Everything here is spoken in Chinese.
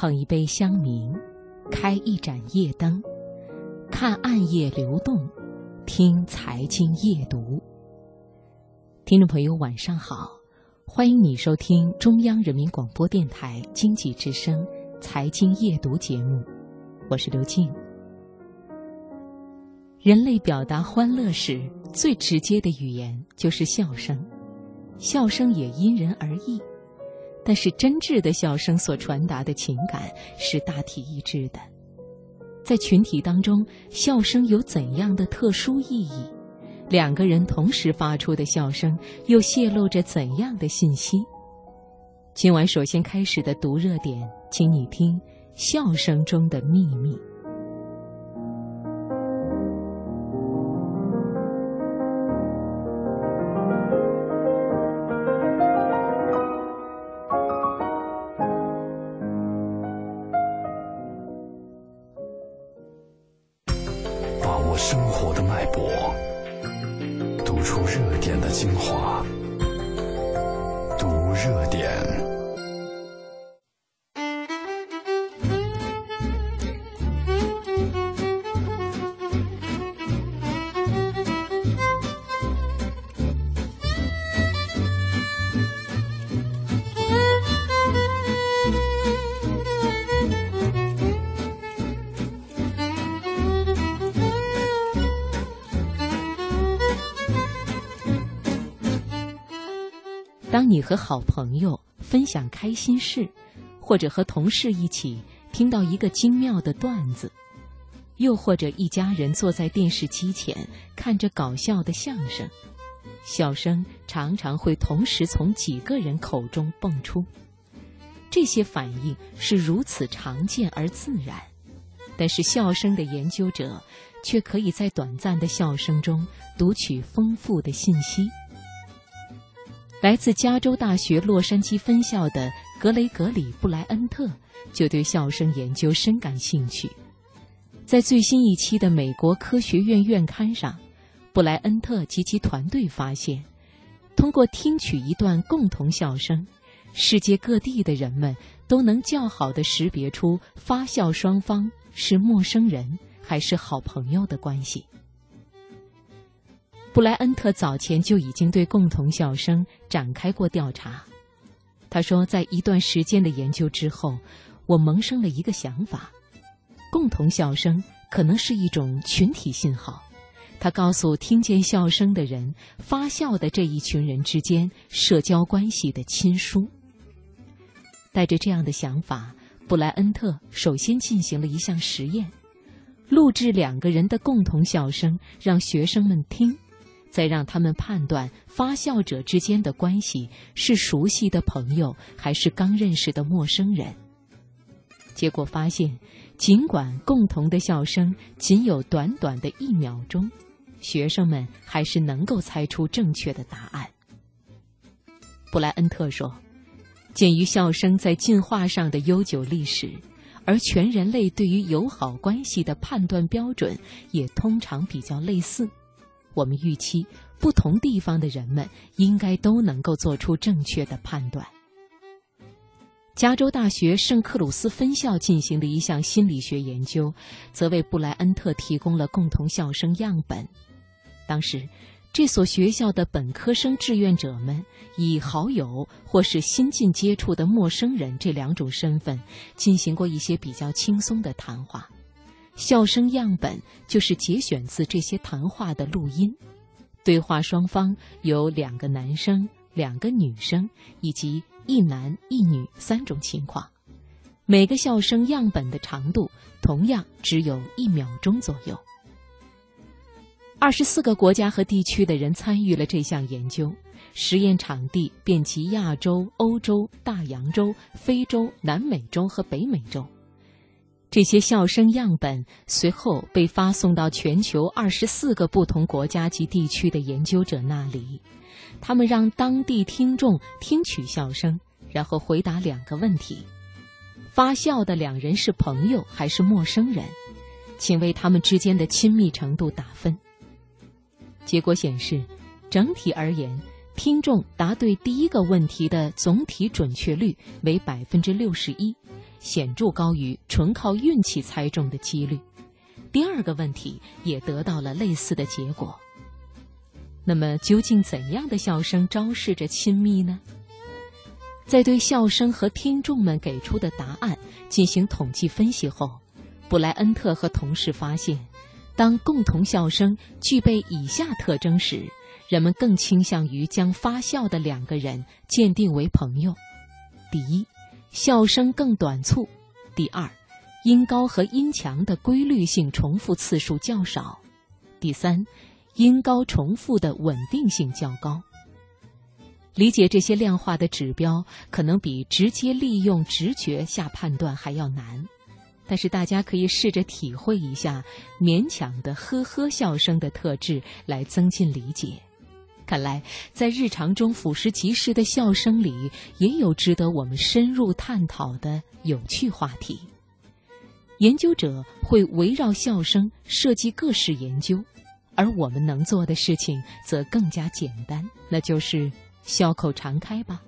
捧一杯香茗，开一盏夜灯，看暗夜流动，听财经夜读。听众朋友，晚上好，欢迎你收听中央人民广播电台经济之声财经夜读节目，我是刘静。人类表达欢乐时最直接的语言就是笑声，笑声也因人而异。但是真挚的笑声所传达的情感是大体一致的。在群体当中，笑声有怎样的特殊意义？两个人同时发出的笑声又泄露着怎样的信息？今晚首先开始的读热点，请你听笑声中的秘密。生活的脉搏读出热点的精华读热点。当你和好朋友分享开心事，或者和同事一起听到一个精妙的段子，又或者一家人坐在电视机前看着搞笑的相声，笑声常常会同时从几个人口中蹦出。这些反应是如此常见而自然，但是笑声的研究者却可以在短暂的笑声中读取丰富的信息。来自加州大学洛杉矶分校的格雷格里·布莱恩特就对笑声研究深感兴趣。在最新一期的美国科学院院刊上，布莱恩特及其团队发现，通过听取一段共同笑声，世界各地的人们都能较好地识别出发笑双方是陌生人还是好朋友的关系。布莱恩特早前就已经对共同笑声展开过调查。他说，在一段时间的研究之后，我萌生了一个想法：共同笑声可能是一种群体信号。他告诉听见笑声的人，发笑的这一群人之间社交关系的亲疏。带着这样的想法，布莱恩特首先进行了一项实验：录制两个人的共同笑声，让学生们听。再让他们判断发笑者之间的关系是熟悉的朋友还是刚认识的陌生人。结果发现，尽管共同的笑声仅有短短的一秒钟，学生们还是能够猜出正确的答案。布莱恩特说：“鉴于笑声在进化上的悠久历史，而全人类对于友好关系的判断标准也通常比较类似。”我们预期不同地方的人们应该都能够做出正确的判断。加州大学圣克鲁斯分校进行的一项心理学研究，则为布莱恩特提供了共同笑声样本。当时，这所学校的本科生志愿者们以好友或是新近接触的陌生人这两种身份，进行过一些比较轻松的谈话。笑声样本就是节选自这些谈话的录音，对话双方有两个男生、两个女生以及一男一女三种情况。每个笑声样本的长度同样只有一秒钟左右。二十四个国家和地区的人参与了这项研究，实验场地遍及亚洲、欧洲、大洋洲、非洲、南美洲和北美洲。这些笑声样本随后被发送到全球二十四个不同国家及地区的研究者那里，他们让当地听众听取笑声，然后回答两个问题：发笑的两人是朋友还是陌生人？请为他们之间的亲密程度打分。结果显示，整体而言，听众答对第一个问题的总体准确率为百分之六十一。显著高于纯靠运气猜中的几率。第二个问题也得到了类似的结果。那么，究竟怎样的笑声昭示着亲密呢？在对笑声和听众们给出的答案进行统计分析后，布莱恩特和同事发现，当共同笑声具备以下特征时，人们更倾向于将发笑的两个人鉴定为朋友：第一，笑声更短促；第二，音高和音强的规律性重复次数较少；第三，音高重复的稳定性较高。理解这些量化的指标，可能比直接利用直觉下判断还要难。但是大家可以试着体会一下勉强的呵呵笑声的特质，来增进理解。看来，在日常中俯拾即是的笑声里，也有值得我们深入探讨的有趣话题。研究者会围绕笑声设计各式研究，而我们能做的事情则更加简单，那就是。笑口常开吧。